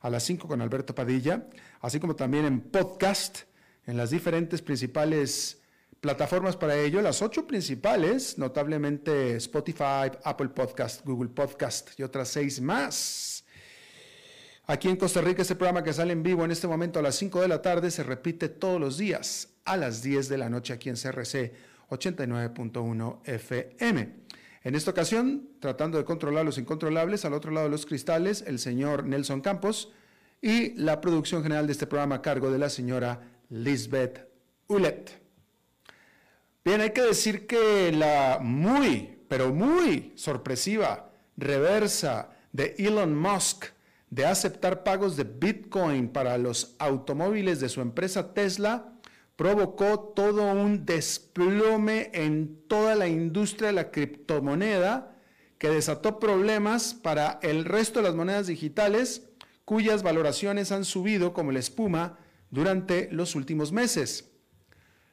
a las 5 con Alberto Padilla, así como también en podcast, en las diferentes principales plataformas para ello, las ocho principales, notablemente Spotify, Apple Podcast, Google Podcast y otras seis más. Aquí en Costa Rica, este programa que sale en vivo en este momento a las 5 de la tarde se repite todos los días a las 10 de la noche aquí en CRC 89.1 FM. En esta ocasión, tratando de controlar los incontrolables, al otro lado de los cristales, el señor Nelson Campos y la producción general de este programa a cargo de la señora Lisbeth Ulet. Bien, hay que decir que la muy, pero muy sorpresiva reversa de Elon Musk de aceptar pagos de Bitcoin para los automóviles de su empresa Tesla provocó todo un desplome en toda la industria de la criptomoneda que desató problemas para el resto de las monedas digitales cuyas valoraciones han subido como la espuma durante los últimos meses.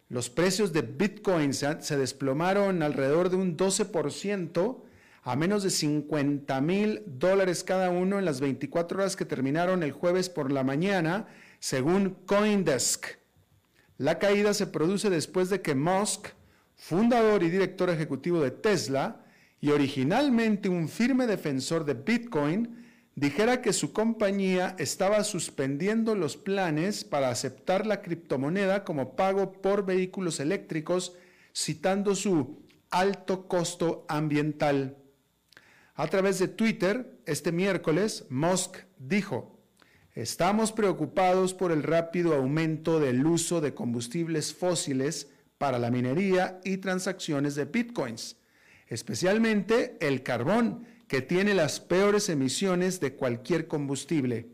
Los precios de Bitcoin se desplomaron alrededor de un 12% a menos de 50 mil dólares cada uno en las 24 horas que terminaron el jueves por la mañana, según Coindesk. La caída se produce después de que Musk, fundador y director ejecutivo de Tesla, y originalmente un firme defensor de Bitcoin, dijera que su compañía estaba suspendiendo los planes para aceptar la criptomoneda como pago por vehículos eléctricos, citando su alto costo ambiental. A través de Twitter, este miércoles, Musk dijo, Estamos preocupados por el rápido aumento del uso de combustibles fósiles para la minería y transacciones de bitcoins, especialmente el carbón, que tiene las peores emisiones de cualquier combustible.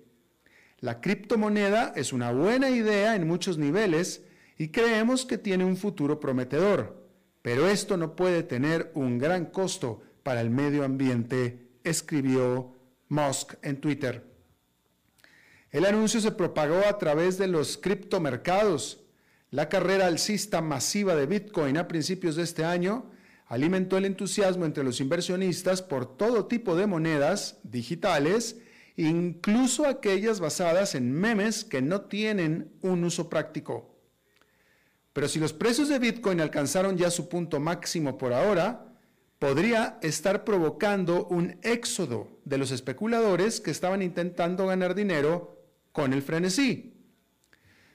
La criptomoneda es una buena idea en muchos niveles y creemos que tiene un futuro prometedor, pero esto no puede tener un gran costo para el medio ambiente, escribió Musk en Twitter. El anuncio se propagó a través de los criptomercados. La carrera alcista masiva de Bitcoin a principios de este año alimentó el entusiasmo entre los inversionistas por todo tipo de monedas digitales, incluso aquellas basadas en memes que no tienen un uso práctico. Pero si los precios de Bitcoin alcanzaron ya su punto máximo por ahora, podría estar provocando un éxodo de los especuladores que estaban intentando ganar dinero con el frenesí.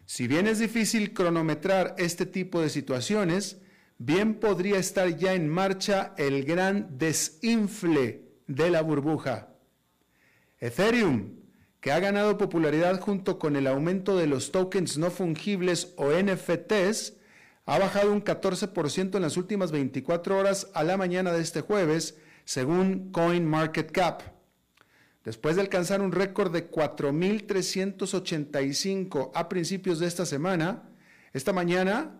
Si bien es difícil cronometrar este tipo de situaciones, bien podría estar ya en marcha el gran desinfle de la burbuja. Ethereum, que ha ganado popularidad junto con el aumento de los tokens no fungibles o NFTs, ha bajado un 14% en las últimas 24 horas a la mañana de este jueves, según CoinMarketCap. Después de alcanzar un récord de 4.385 a principios de esta semana, esta mañana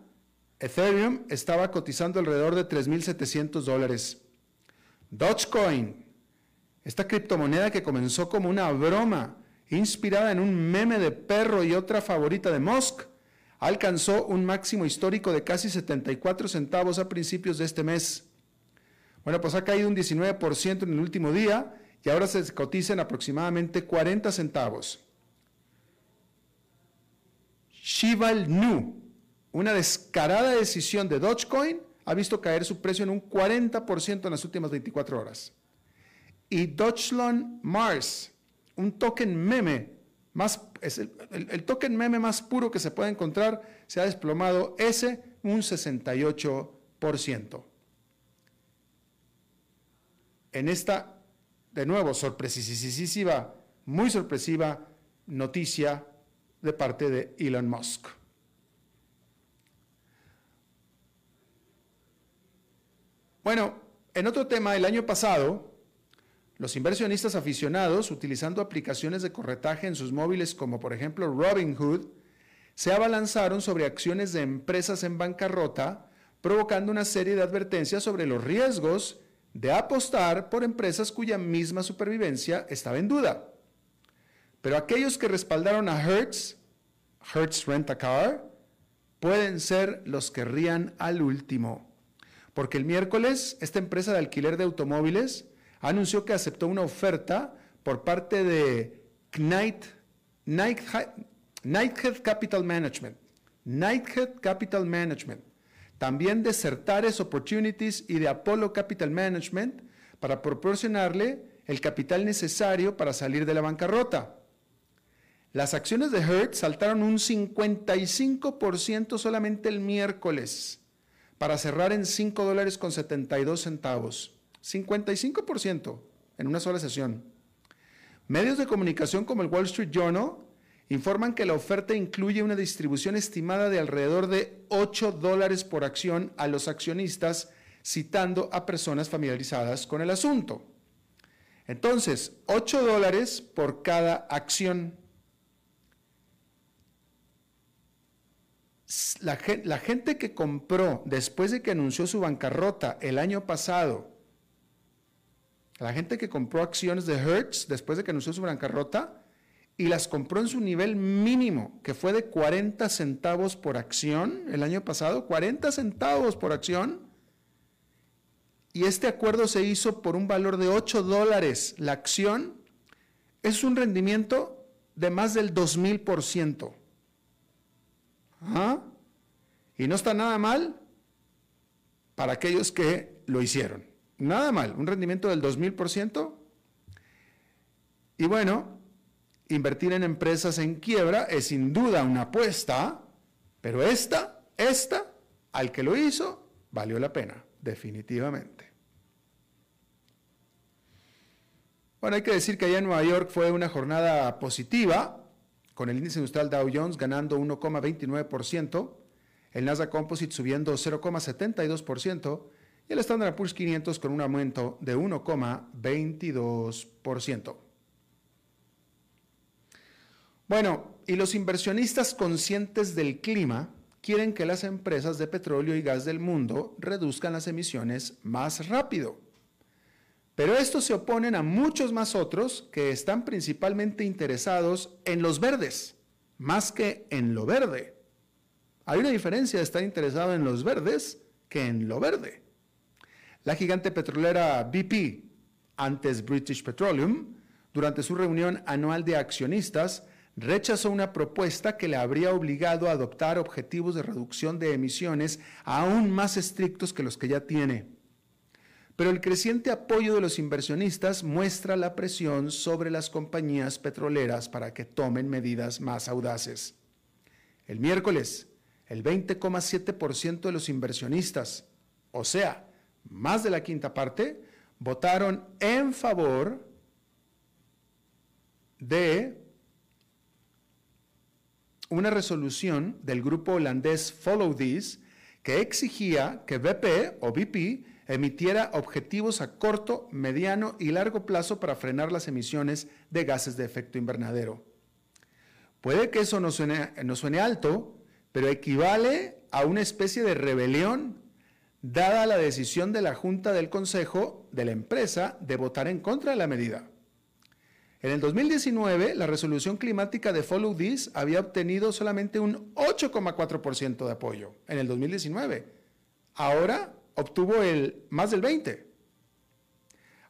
Ethereum estaba cotizando alrededor de 3.700 dólares. Dogecoin, esta criptomoneda que comenzó como una broma inspirada en un meme de perro y otra favorita de Musk, alcanzó un máximo histórico de casi 74 centavos a principios de este mes. Bueno, pues ha caído un 19% en el último día y ahora se cotiza en aproximadamente 40 centavos. Shival Nu, una descarada decisión de Dogecoin, ha visto caer su precio en un 40% en las últimas 24 horas. Y Deutschland Mars, un token meme, más, el, el, token meme más puro que se puede encontrar, se ha desplomado ese un 68%. En esta, de nuevo, sorpresísima, muy sorpresiva noticia de parte de Elon Musk. Bueno, en otro tema, el año pasado, los inversionistas aficionados, utilizando aplicaciones de corretaje en sus móviles como por ejemplo Robinhood, se abalanzaron sobre acciones de empresas en bancarrota, provocando una serie de advertencias sobre los riesgos de apostar por empresas cuya misma supervivencia estaba en duda. Pero aquellos que respaldaron a Hertz, Hertz Rent a Car, pueden ser los que rían al último. Porque el miércoles esta empresa de alquiler de automóviles anunció que aceptó una oferta por parte de Knight, Nighthead Capital Management. Nighthead Capital Management. También de Certares Opportunities y de Apollo Capital Management para proporcionarle el capital necesario para salir de la bancarrota. Las acciones de Hertz saltaron un 55% solamente el miércoles para cerrar en 5 dólares con 72 centavos. 55% en una sola sesión. Medios de comunicación como el Wall Street Journal informan que la oferta incluye una distribución estimada de alrededor de 8 dólares por acción a los accionistas, citando a personas familiarizadas con el asunto. Entonces, 8 dólares por cada acción. La, la, gente que compró después de que anunció su bancarrota el año pasado la gente que compró acciones de Hertz después de que anunció su bancarrota y las compró en su nivel mínimo, que fue de 40 centavos por acción el año pasado, 40 centavos por acción. Y este acuerdo se hizo por un valor de 8 dólares la acción. Es un rendimiento de más del 2000%. ¿Ah? Y no está nada mal para aquellos que lo hicieron. Nada mal, un rendimiento del 2000%. Y bueno, invertir en empresas en quiebra es sin duda una apuesta, pero esta, esta, al que lo hizo, valió la pena, definitivamente. Bueno, hay que decir que allá en Nueva York fue una jornada positiva, con el índice industrial Dow Jones ganando 1,29%, el Nasdaq Composite subiendo 0,72%, y el Standard Poor's 500 con un aumento de 1,22%. Bueno, y los inversionistas conscientes del clima quieren que las empresas de petróleo y gas del mundo reduzcan las emisiones más rápido. Pero estos se oponen a muchos más otros que están principalmente interesados en los verdes, más que en lo verde. Hay una diferencia de estar interesado en los verdes que en lo verde. La gigante petrolera BP, antes British Petroleum, durante su reunión anual de accionistas, rechazó una propuesta que le habría obligado a adoptar objetivos de reducción de emisiones aún más estrictos que los que ya tiene. Pero el creciente apoyo de los inversionistas muestra la presión sobre las compañías petroleras para que tomen medidas más audaces. El miércoles, el 20,7% de los inversionistas, o sea, más de la quinta parte, votaron en favor de una resolución del grupo holandés Follow This que exigía que BP o BP emitiera objetivos a corto, mediano y largo plazo para frenar las emisiones de gases de efecto invernadero. Puede que eso no suene, no suene alto, pero equivale a una especie de rebelión dada la decisión de la Junta del Consejo de la empresa de votar en contra de la medida. En el 2019, la resolución climática de Follow This había obtenido solamente un 8,4% de apoyo en el 2019. Ahora obtuvo el más del 20%.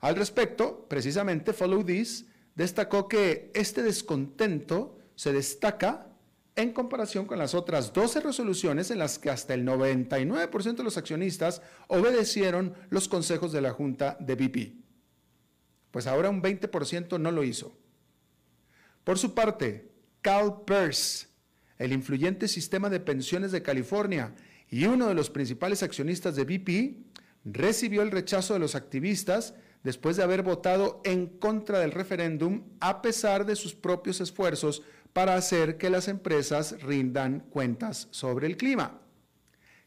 Al respecto, precisamente Follow This destacó que este descontento se destaca en comparación con las otras 12 resoluciones en las que hasta el 99% de los accionistas obedecieron los consejos de la Junta de BP. Pues ahora un 20% no lo hizo. Por su parte, Cal el influyente sistema de pensiones de California y uno de los principales accionistas de BP, recibió el rechazo de los activistas después de haber votado en contra del referéndum a pesar de sus propios esfuerzos para hacer que las empresas rindan cuentas sobre el clima.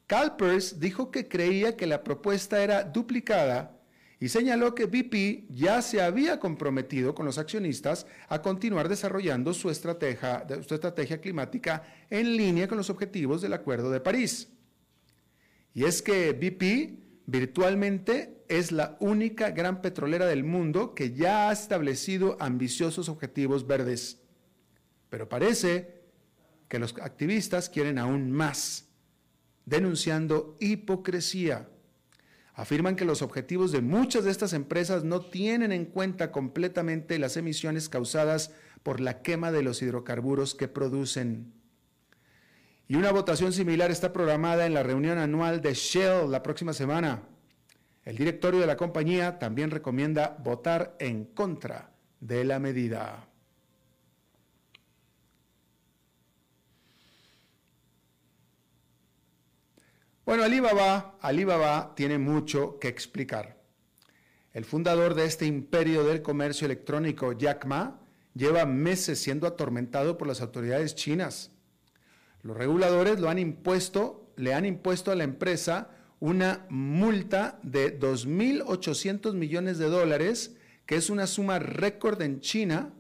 CalPERS dijo que creía que la propuesta era duplicada y señaló que BP ya se había comprometido con los accionistas a continuar desarrollando su estrategia, su estrategia climática en línea con los objetivos del Acuerdo de París. Y es que BP virtualmente es la única gran petrolera del mundo que ya ha establecido ambiciosos objetivos verdes. Pero parece que los activistas quieren aún más, denunciando hipocresía. Afirman que los objetivos de muchas de estas empresas no tienen en cuenta completamente las emisiones causadas por la quema de los hidrocarburos que producen. Y una votación similar está programada en la reunión anual de Shell la próxima semana. El directorio de la compañía también recomienda votar en contra de la medida. Bueno, Alibaba, Alibaba tiene mucho que explicar. El fundador de este imperio del comercio electrónico, Jack Ma, lleva meses siendo atormentado por las autoridades chinas. Los reguladores le han impuesto a la empresa una multa de 2.800 millones de dólares, que es una suma récord en China,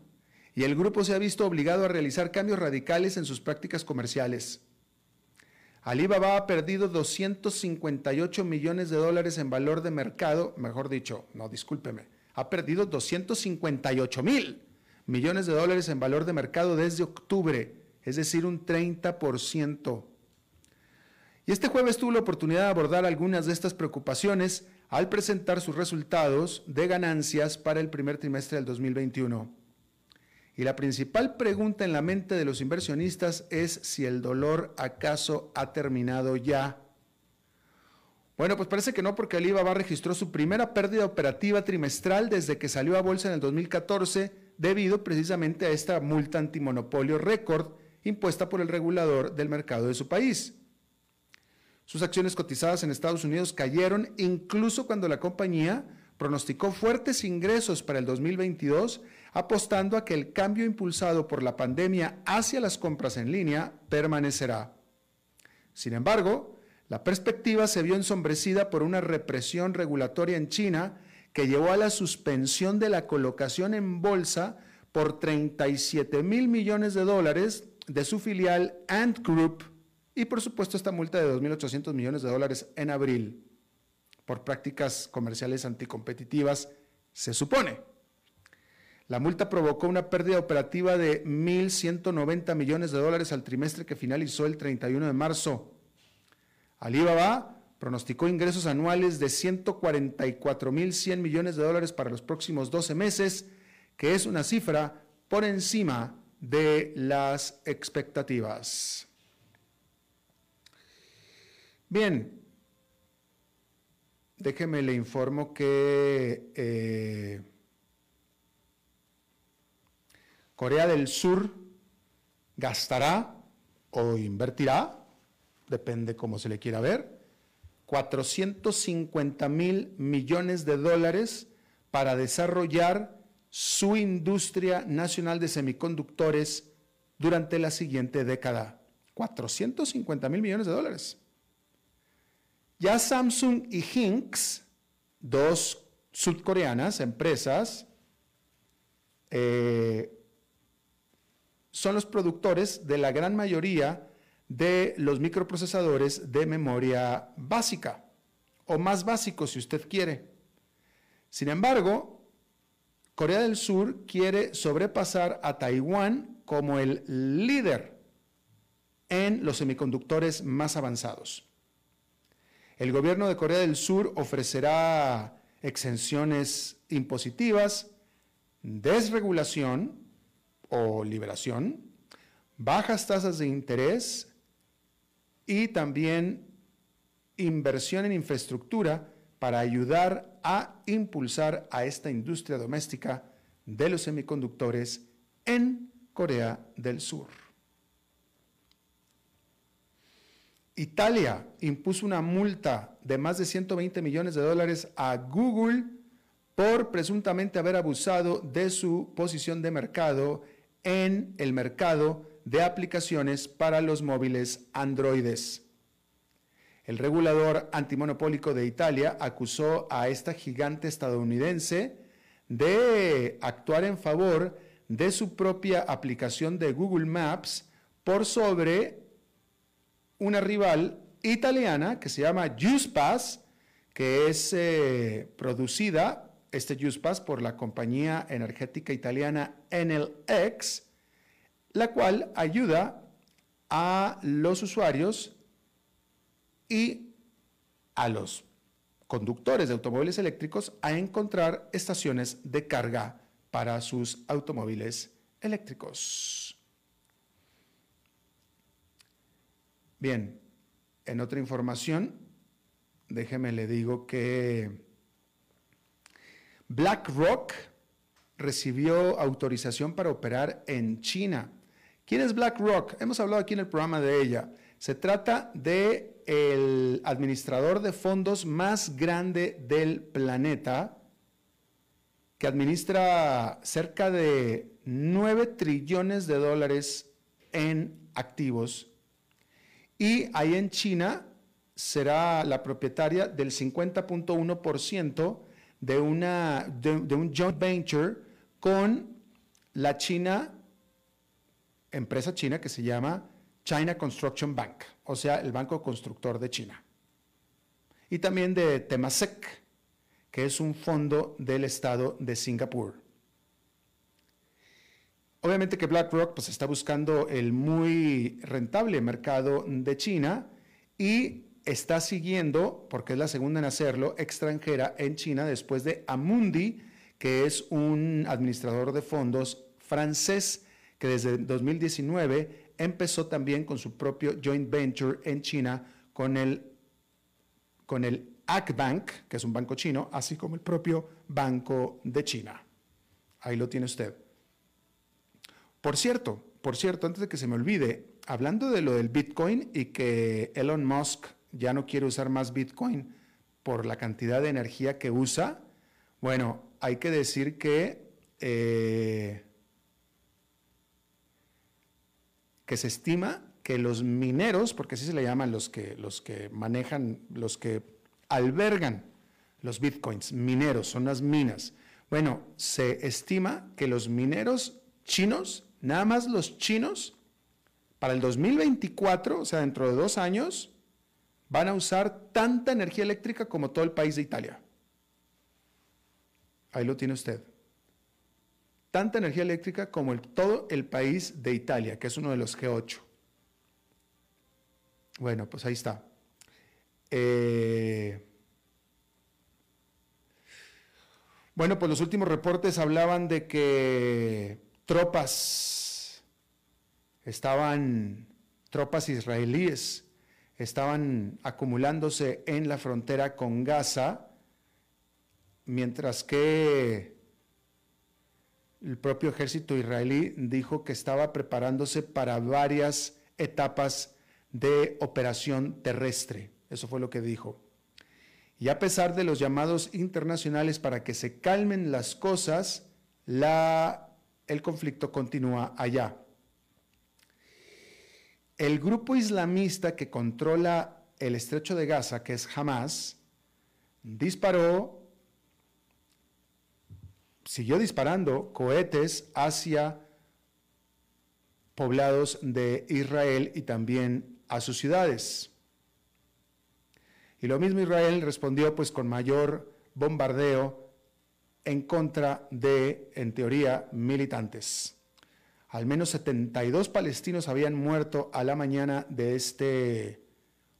y el grupo se ha visto obligado a realizar cambios radicales en sus prácticas comerciales. Alibaba ha perdido 258 millones de dólares en valor de mercado, mejor dicho, no, discúlpeme, ha perdido 258 mil millones de dólares en valor de mercado desde octubre, es decir, un 30%. Y este jueves tuvo la oportunidad de abordar algunas de estas preocupaciones al presentar sus resultados de ganancias para el primer trimestre del 2021. Y la principal pregunta en la mente de los inversionistas es si el dolor acaso ha terminado ya. Bueno, pues parece que no, porque Alibaba registró su primera pérdida operativa trimestral desde que salió a bolsa en el 2014, debido precisamente a esta multa antimonopolio récord impuesta por el regulador del mercado de su país. Sus acciones cotizadas en Estados Unidos cayeron incluso cuando la compañía pronosticó fuertes ingresos para el 2022 apostando a que el cambio impulsado por la pandemia hacia las compras en línea permanecerá. Sin embargo, la perspectiva se vio ensombrecida por una represión regulatoria en China que llevó a la suspensión de la colocación en bolsa por 37 mil millones de dólares de su filial Ant Group y por supuesto esta multa de 2.800 millones de dólares en abril por prácticas comerciales anticompetitivas, se supone. La multa provocó una pérdida operativa de 1.190 millones de dólares al trimestre que finalizó el 31 de marzo. Alibaba pronosticó ingresos anuales de 144.100 millones de dólares para los próximos 12 meses, que es una cifra por encima de las expectativas. Bien, déjeme le informo que... Eh, Corea del Sur gastará o invertirá, depende cómo se le quiera ver, 450 mil millones de dólares para desarrollar su industria nacional de semiconductores durante la siguiente década. 450 mil millones de dólares. Ya Samsung y Hinks, dos sudcoreanas, empresas, eh, son los productores de la gran mayoría de los microprocesadores de memoria básica, o más básicos si usted quiere. Sin embargo, Corea del Sur quiere sobrepasar a Taiwán como el líder en los semiconductores más avanzados. El gobierno de Corea del Sur ofrecerá exenciones impositivas, desregulación o liberación, bajas tasas de interés y también inversión en infraestructura para ayudar a impulsar a esta industria doméstica de los semiconductores en Corea del Sur. Italia impuso una multa de más de 120 millones de dólares a Google por presuntamente haber abusado de su posición de mercado en el mercado de aplicaciones para los móviles Androides. El regulador antimonopólico de Italia acusó a esta gigante estadounidense de actuar en favor de su propia aplicación de Google Maps por sobre una rival italiana que se llama JustPass, que es eh, producida, este JustPass, por la compañía energética italiana Enel X, la cual ayuda a los usuarios y a los conductores de automóviles eléctricos a encontrar estaciones de carga para sus automóviles eléctricos. Bien, en otra información, déjeme le digo que BlackRock recibió autorización para operar en China. ¿Quién es BlackRock? Hemos hablado aquí en el programa de ella. Se trata de el administrador de fondos más grande del planeta, que administra cerca de 9 trillones de dólares en activos y ahí en China será la propietaria del 50.1% de, una, de, un joint venture con la China, empresa china que se llama China Construction Bank, o sea, el Banco Constructor de China. Y también de Temasek, que es un fondo del Estado de Singapur. Obviamente que BlackRock pues, está buscando el muy rentable mercado de China y está siguiendo, porque es la segunda en hacerlo, extranjera en China después de Amundi, que es un administrador de fondos francés que desde 2019 empezó también con su propio joint venture en China con el, con el Bank, que es un banco chino, así como el propio Banco de China. Ahí lo tiene usted. Por cierto, por cierto, antes de que se me olvide, hablando de lo del Bitcoin y que Elon Musk ya no quiere usar más Bitcoin por la cantidad de energía que usa, bueno, hay que decir que, eh, que se estima que los mineros, porque así se le llaman los que, los que manejan, los que albergan los bitcoins, mineros, son las minas. Bueno, se estima que los mineros chinos Nada más los chinos, para el 2024, o sea, dentro de dos años, van a usar tanta energía eléctrica como todo el país de Italia. Ahí lo tiene usted. Tanta energía eléctrica como todo el país de Italia, que es uno de los G8. Bueno, pues ahí está. Eh, bueno, pues los últimos reportes hablaban de que tropas, estaban tropas israelíes, estaban acumulándose en la frontera con Gaza, mientras que el propio ejército israelí dijo que estaba preparándose para varias etapas de operación terrestre. Eso fue lo que dijo. Y a pesar de los llamados internacionales para que se calmen las cosas, la el conflicto continúa allá. El grupo islamista que controla el estrecho de Gaza, que es Hamas, disparó, siguió disparando cohetes hacia poblados de Israel y también a sus ciudades. Y lo mismo Israel respondió pues con mayor bombardeo en contra de, en teoría, militantes. Al menos 72 palestinos habían muerto a la mañana de este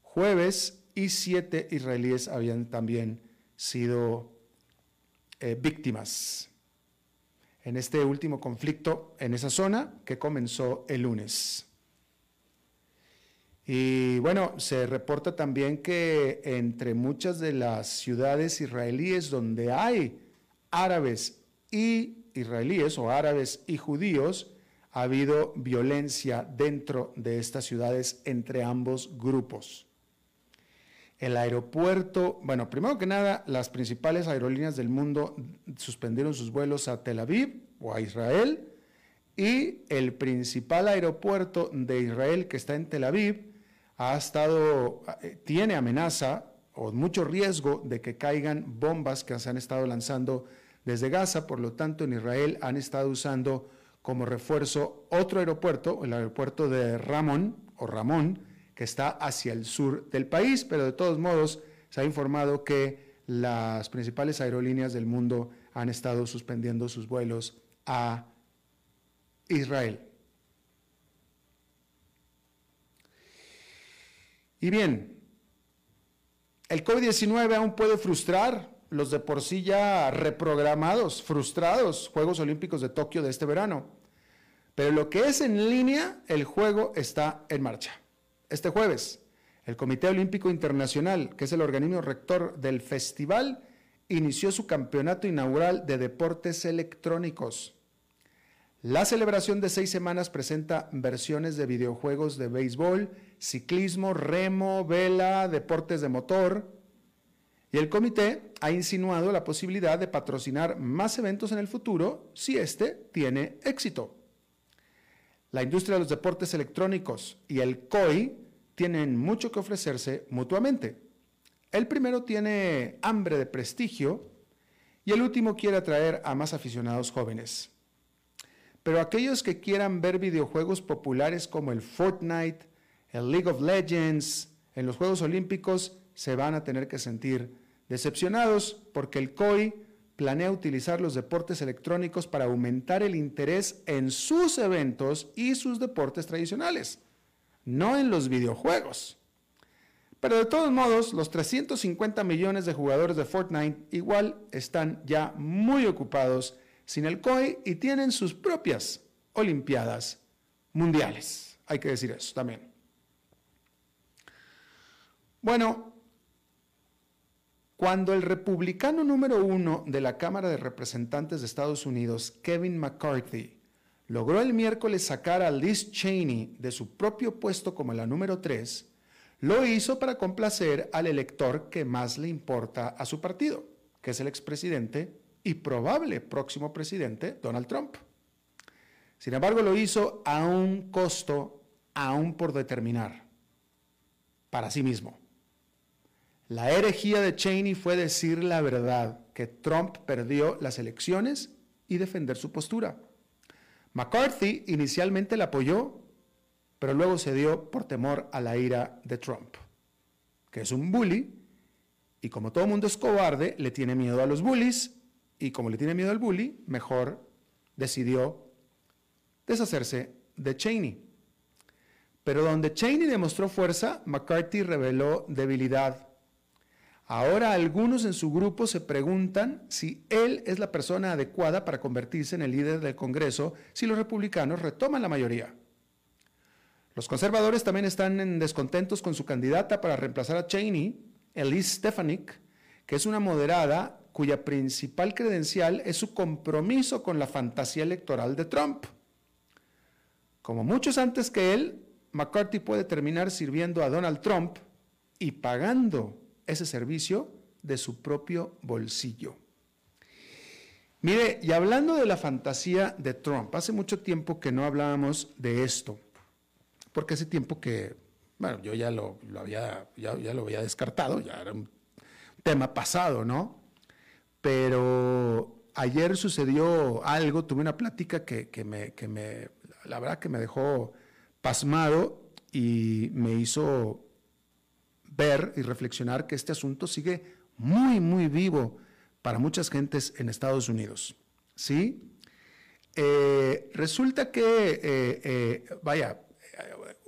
jueves y siete israelíes habían también sido eh, víctimas en este último conflicto en esa zona que comenzó el lunes. Y bueno, se reporta también que entre muchas de las ciudades israelíes donde hay árabes y israelíes o árabes y judíos, ha habido violencia dentro de estas ciudades entre ambos grupos. El aeropuerto, bueno, primero que nada, las principales aerolíneas del mundo suspendieron sus vuelos a Tel Aviv o a Israel y el principal aeropuerto de Israel que está en Tel Aviv ha estado, eh, tiene amenaza o mucho riesgo de que caigan bombas que se han estado lanzando desde Gaza, por lo tanto en Israel han estado usando como refuerzo otro aeropuerto, el aeropuerto de Ramón o Ramón, que está hacia el sur del país, pero de todos modos se ha informado que las principales aerolíneas del mundo han estado suspendiendo sus vuelos a Israel. Y bien, el COVID-19 aún puede frustrar los de por sí ya reprogramados, frustrados Juegos Olímpicos de Tokio de este verano. Pero lo que es en línea, el juego está en marcha. Este jueves, el Comité Olímpico Internacional, que es el organismo rector del festival, inició su campeonato inaugural de deportes electrónicos. La celebración de seis semanas presenta versiones de videojuegos de béisbol, ciclismo, remo, vela, deportes de motor. Y el comité ha insinuado la posibilidad de patrocinar más eventos en el futuro si este tiene éxito. La industria de los deportes electrónicos y el COI tienen mucho que ofrecerse mutuamente. El primero tiene hambre de prestigio y el último quiere atraer a más aficionados jóvenes. Pero aquellos que quieran ver videojuegos populares como el Fortnite, el League of Legends, en los Juegos Olímpicos, se van a tener que sentir decepcionados porque el COI planea utilizar los deportes electrónicos para aumentar el interés en sus eventos y sus deportes tradicionales, no en los videojuegos. Pero de todos modos, los 350 millones de jugadores de Fortnite igual están ya muy ocupados sin el COI y tienen sus propias Olimpiadas mundiales. Hay que decir eso también. Bueno, cuando el republicano número uno de la Cámara de Representantes de Estados Unidos, Kevin McCarthy, logró el miércoles sacar a Liz Cheney de su propio puesto como la número tres, lo hizo para complacer al elector que más le importa a su partido, que es el expresidente y probable próximo presidente Donald Trump. Sin embargo, lo hizo a un costo aún por determinar para sí mismo. La herejía de Cheney fue decir la verdad, que Trump perdió las elecciones y defender su postura. McCarthy inicialmente la apoyó, pero luego cedió por temor a la ira de Trump, que es un bully, y como todo mundo es cobarde, le tiene miedo a los bullies, y como le tiene miedo al bully, mejor decidió deshacerse de Cheney. Pero donde Cheney demostró fuerza, McCarthy reveló debilidad Ahora algunos en su grupo se preguntan si él es la persona adecuada para convertirse en el líder del Congreso si los republicanos retoman la mayoría. Los conservadores también están en descontentos con su candidata para reemplazar a Cheney, Elise Stefanik, que es una moderada cuya principal credencial es su compromiso con la fantasía electoral de Trump. Como muchos antes que él, McCarthy puede terminar sirviendo a Donald Trump y pagando ese servicio de su propio bolsillo. Mire, y hablando de la fantasía de Trump, hace mucho tiempo que no hablábamos de esto, porque hace tiempo que, bueno, yo ya lo, había, ya, lo había descartado, ya era un tema pasado, ¿no? Pero ayer sucedió algo, tuve una plática que, que, me, que me, la verdad que me dejó pasmado y me hizo ver y reflexionar que este asunto sigue muy, muy vivo para muchas gentes en Estados Unidos. ¿Sí? Eh, resulta que, eh, eh, vaya,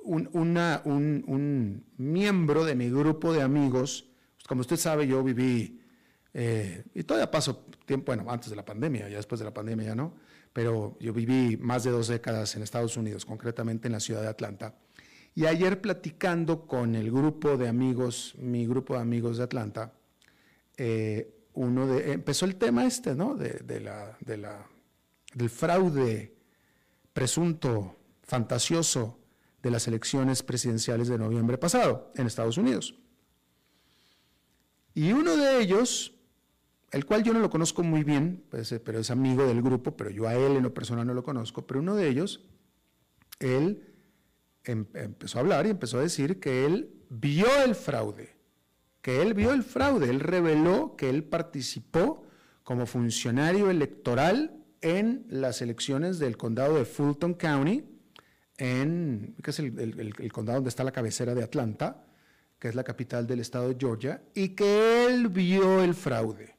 un, un, miembro de mi grupo de amigos, como usted sabe, yo viví y todavía paso tiempo, bueno, antes de la pandemia, ya después de la pandemia ya no, pero yo viví más de dos décadas en Estados Unidos, concretamente en la ciudad de Atlanta. Y ayer platicando con el grupo de amigos, mi grupo de amigos de Atlanta, eh, uno de, empezó el tema este, ¿no? De, la, de la, del fraude presunto, fantasioso de las elecciones presidenciales de noviembre pasado en Estados Unidos. Y uno de ellos, el cual yo no lo conozco muy bien, pues, pero es amigo del grupo, pero yo a él en lo personal no lo conozco, pero uno de ellos, él em, empezó a hablar y empezó a decir que él vio el fraude, que él vio el fraude, él reveló que él participó como funcionario electoral en las elecciones del condado de Fulton County, en, que es el, condado donde está la cabecera de Atlanta, que es la capital del estado de Georgia, y que él vio el fraude,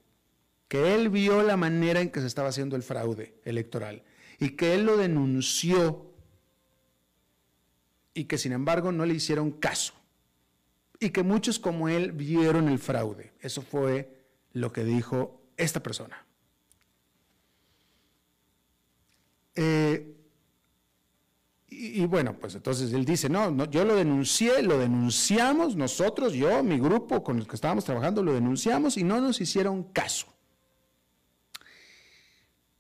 que él vio la manera en que se estaba haciendo el fraude electoral, y que él lo denunció, y que sin embargo no le hicieron caso, y que muchos como él vieron el fraude. Eso fue lo que dijo esta persona. Eh, y, bueno, pues entonces él dice, no, no, yo lo denuncié, lo denunciamos, nosotros, yo, mi grupo con el que estábamos trabajando, lo denunciamos y no nos hicieron caso.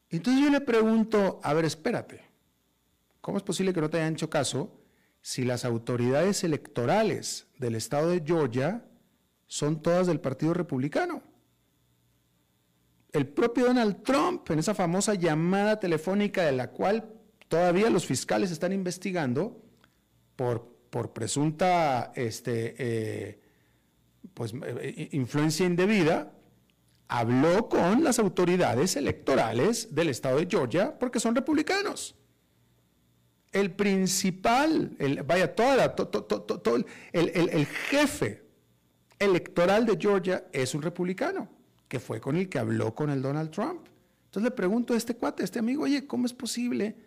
Entonces yo le pregunto, a ver, espérate, ¿cómo es posible que no te hayan hecho caso si las autoridades electorales del estado de Georgia son todas del Partido Republicano? el propio Donald Trump, en esa famosa llamada telefónica de la cual todavía los fiscales están investigando por, por presunta este, eh, pues, eh, influencia indebida, habló con las autoridades electorales del estado de Georgia porque son republicanos. El principal, el, vaya, toda todo, el, el jefe electoral de Georgia es un republicano que fue con el que habló con el Donald Trump. Entonces le pregunto a este cuate, a este amigo, oye, ¿cómo es posible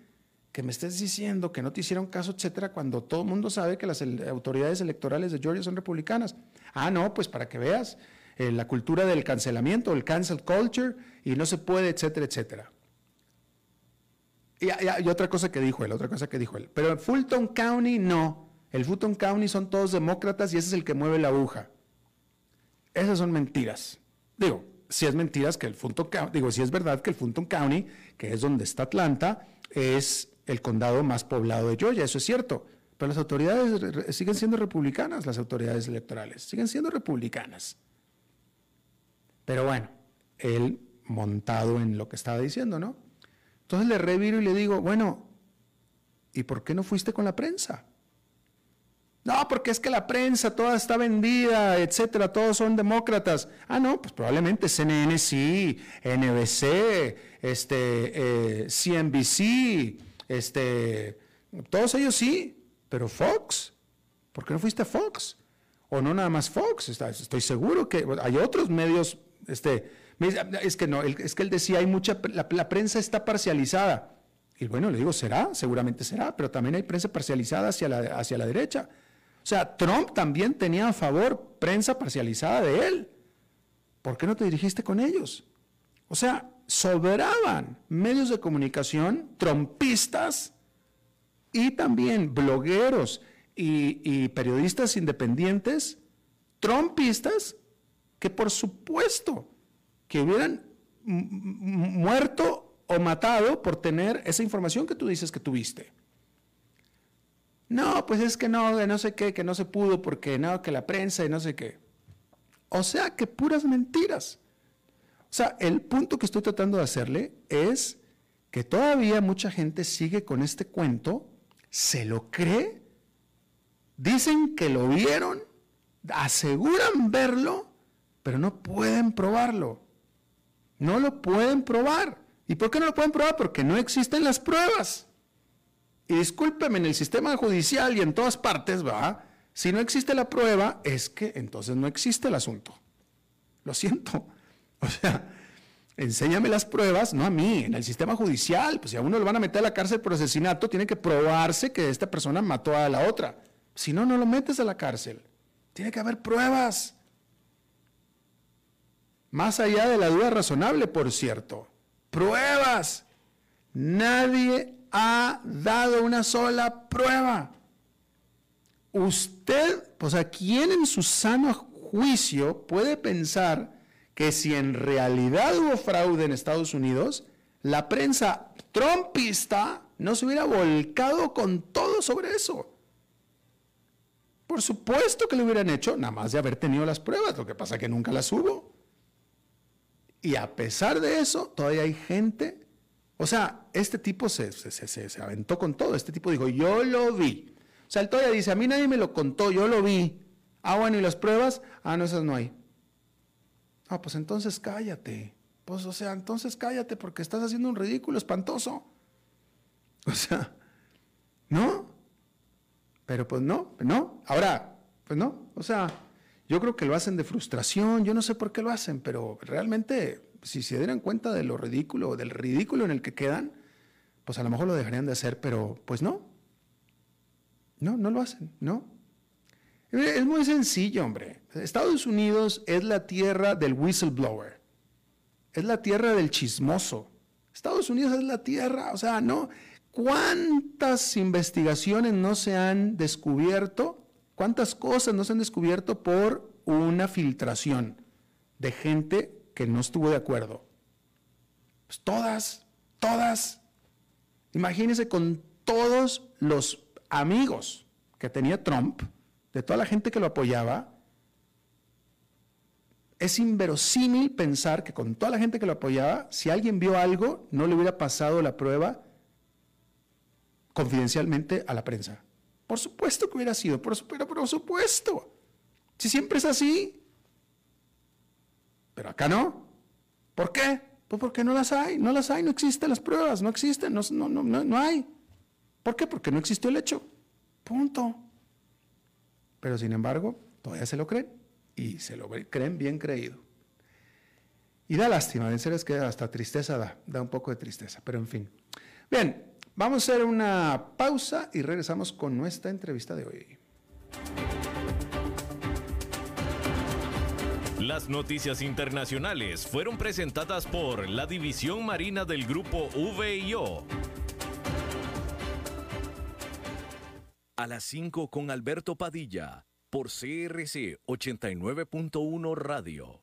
que me estés diciendo que no te hicieron caso, etcétera, cuando todo el mundo sabe que las autoridades electorales de Georgia son republicanas? Ah, no, pues para que veas eh, la cultura del cancelamiento, el cancel culture, y no se puede, etcétera, etcétera. Y, otra cosa que dijo él, otra cosa que dijo él. Pero en Fulton County no. El Fulton County son todos demócratas y ese es el que mueve la aguja. Esas son mentiras. Digo, si es mentiras que el Fulton County, digo, si es verdad que el Fulton County, que es donde está Atlanta, es el condado más poblado de Georgia, eso es cierto. Pero las autoridades siguen siendo republicanas, las autoridades electorales, siguen siendo republicanas. Pero bueno, él montado en lo que estaba diciendo, ¿no? Entonces le reviro y le digo, bueno, ¿y por qué no fuiste con la prensa? No, porque es que la prensa toda está vendida, etcétera, todos son demócratas. Ah, no, pues probablemente CNN sí, NBC, este, CNBC, eh, este, todos ellos sí, pero Fox, ¿por qué no fuiste a Fox? O no nada más Fox, estoy seguro que hay otros medios, este, es que no, es que él decía, hay mucha, la, prensa está parcializada. Y bueno, le digo, será, seguramente será, pero también hay prensa parcializada hacia la, hacia la derecha. O sea, Trump también tenía a favor prensa parcializada de él. ¿Por qué no te dirigiste con ellos? O sea, sobraban medios de comunicación trompistas y también blogueros y, periodistas independientes trompistas que por supuesto que hubieran muerto o matado por tener esa información que tú dices que tuviste. No, pues es que no, de no sé qué, que no se pudo porque no, que la prensa y no sé qué. O sea, que puras mentiras. O sea, el punto que estoy tratando de hacerle es que todavía mucha gente sigue con este cuento, se lo cree, dicen que lo vieron, aseguran verlo, pero no pueden probarlo. No lo pueden probar. ¿Y por qué no lo pueden probar? Porque no existen las pruebas. Y discúlpeme, en el sistema judicial y en todas partes, va, si no existe la prueba, es que entonces no existe el asunto. Lo siento. O sea, enséñame las pruebas, no a mí, en el sistema judicial. Pues si a uno lo van a meter a la cárcel por asesinato, tiene que probarse que esta persona mató a la otra. Si no, no lo metes a la cárcel. Tiene que haber pruebas. Más allá de la duda razonable, por cierto. Pruebas. Nadie ha dado una sola prueba. Usted, pues a quién en su sano juicio puede pensar que si en realidad hubo fraude en Estados Unidos, la prensa trumpista no se hubiera volcado con todo sobre eso. Por supuesto que lo hubieran hecho, nada más de haber tenido las pruebas, lo que pasa es que nunca las hubo. Y a pesar de eso, todavía hay gente, o sea, este tipo se, se, aventó con todo, este tipo dijo, yo lo vi. O sea, él todavía dice, a mí nadie me lo contó, yo lo vi. Ah, bueno, ¿y las pruebas? Ah, no, esas no hay. Ah, pues entonces cállate. Pues, o sea, entonces cállate porque estás haciendo un ridículo espantoso. O sea, ¿no? Pero pues no, no. Ahora, pues no. O sea, yo creo que lo hacen de frustración, yo no sé por qué lo hacen, pero realmente, si se dieran cuenta de lo ridículo, del ridículo en el que quedan, pues a lo mejor lo dejarían de hacer, pero pues no. No, no lo hacen, ¿no? Es muy sencillo, hombre. Estados Unidos es la tierra del whistleblower, es la tierra del chismoso. Estados Unidos es la tierra, o sea, no. ¿Cuántas investigaciones no se han descubierto? ¿Cuántas cosas no se han descubierto por una filtración de gente que no estuvo de acuerdo? Pues todas, todas. Imagínense con todos los amigos que tenía Trump, de toda la gente que lo apoyaba, es inverosímil pensar que con toda la gente que lo apoyaba, si alguien vio algo, no le hubiera pasado la prueba confidencialmente a la prensa. Por supuesto que hubiera sido, pero por supuesto. Si siempre es así. Pero acá no. ¿Por qué? Pues porque no las hay, no las hay, no existen las pruebas, no existen, no, no, no, no hay. ¿Por qué? Porque no existió el hecho. Punto. Pero sin embargo, todavía se lo creen y se lo creen bien creído. Y da lástima, en serio es que hasta tristeza da, da un poco de tristeza, pero en fin. Bien, vamos a hacer una pausa y regresamos con nuestra entrevista de hoy. Las noticias internacionales fueron presentadas por la División Marina del Grupo VIO a las 5 con Alberto Padilla por CRC 89.1 Radio.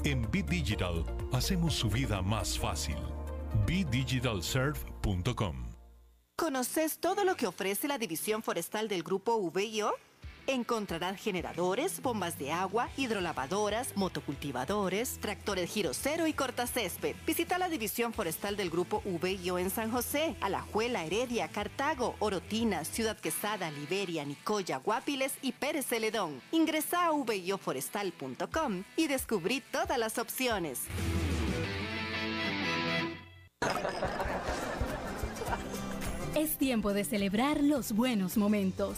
En Bit Digital hacemos su vida más fácil. BitDigitalServe.com ¿Conoces todo lo que ofrece la división forestal del grupo VIO? Encontrarán generadores, bombas de agua, hidrolavadoras, motocultivadores, tractores giro cero y cortacésped. Visita la división forestal del grupo VIO en San José, Alajuela, Heredia, Cartago, Orotina, Ciudad Quesada, Liberia, Nicoya, Guapiles y Pérez Celedón. Ingresa a vioforestal.com y descubrí todas las opciones. Es tiempo de celebrar los buenos momentos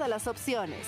las opciones.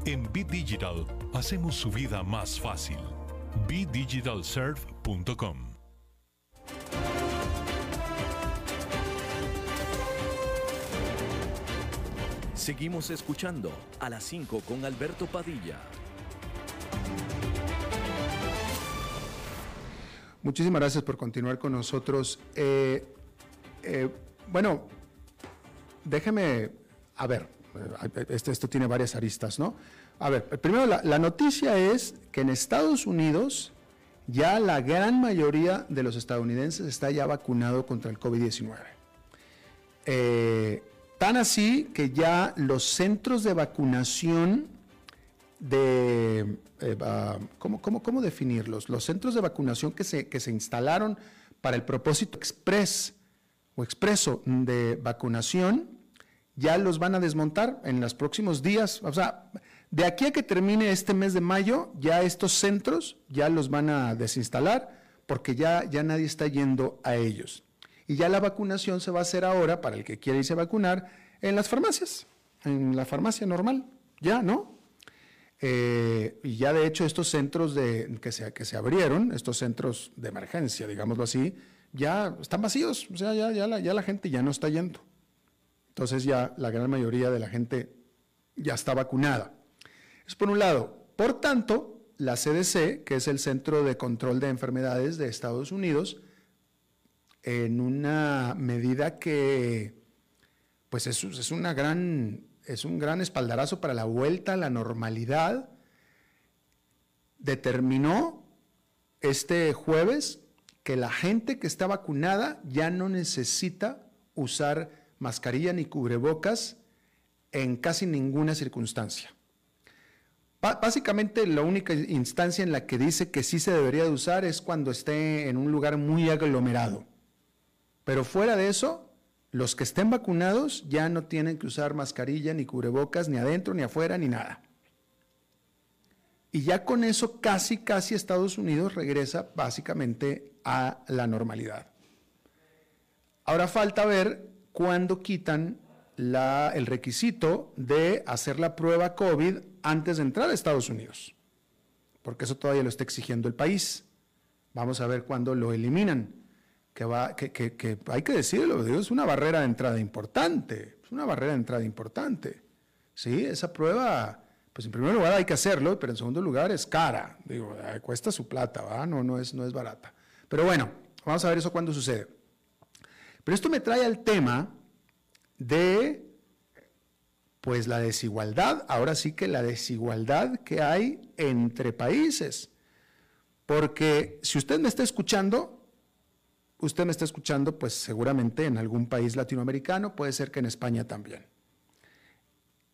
En Bit Digital hacemos su vida más fácil. BDigitalServe.com Seguimos escuchando a las 5 con Alberto Padilla. Muchísimas gracias por continuar con nosotros. Eh, eh, bueno, déjeme, a ver, esto, esto, tiene varias aristas, ¿no? A ver, primero la, noticia es que en Estados Unidos ya la gran mayoría de los estadounidenses está ya vacunado contra el COVID-19. Eh, tan así que ya los centros de vacunación de, eh, ¿cómo, cómo, cómo, definirlos? Los centros de vacunación que se, que se instalaron para el propósito express o expreso de vacunación, ya los van a desmontar en los próximos días. O sea, de aquí a que termine este mes de mayo, ya estos centros ya los van a desinstalar porque ya, ya nadie está yendo a ellos. Y ya la vacunación se va a hacer ahora, para el que quiera irse a vacunar, en las farmacias, en la farmacia normal, ya, ¿no? Eh, y ya de hecho estos centros de, que, se, que se abrieron, estos centros de emergencia, digámoslo así, ya están vacíos, o sea, ya, ya, la, ya la gente ya no está yendo. Entonces ya la gran mayoría de la gente ya está vacunada. Es por un lado. Por tanto, la CDC, que es el Centro de Control de Enfermedades de Estados Unidos, en una medida que pues es, es, una gran, es un gran espaldarazo para la vuelta a la normalidad, determinó este jueves que la gente que está vacunada ya no necesita usar mascarilla ni cubrebocas en casi ninguna circunstancia. Básicamente la única instancia en la que dice que sí se debería de usar es cuando esté en un lugar muy aglomerado. Pero fuera de eso, los que estén vacunados ya no tienen que usar mascarilla ni cubrebocas ni adentro ni afuera ni nada. Y ya con eso casi, casi Estados Unidos regresa básicamente a la normalidad. Ahora falta ver cuándo quitan el requisito de hacer la prueba COVID antes de entrar a Estados Unidos, porque eso todavía lo está exigiendo el país. Vamos a ver cuándo lo eliminan. Que, va, que, que, hay que decirlo, es una barrera de entrada importante, es una barrera de entrada importante. Sí, esa prueba, pues en primer lugar hay que hacerlo, pero en segundo lugar es cara, digo, cuesta su plata. No, no, es, no es barata. Pero bueno, vamos a ver eso cuándo sucede. Pero esto me trae al tema de pues la desigualdad, ahora sí que la desigualdad que hay entre países. Porque si usted me está escuchando, usted me está escuchando pues seguramente en algún país latinoamericano, puede ser que en España también.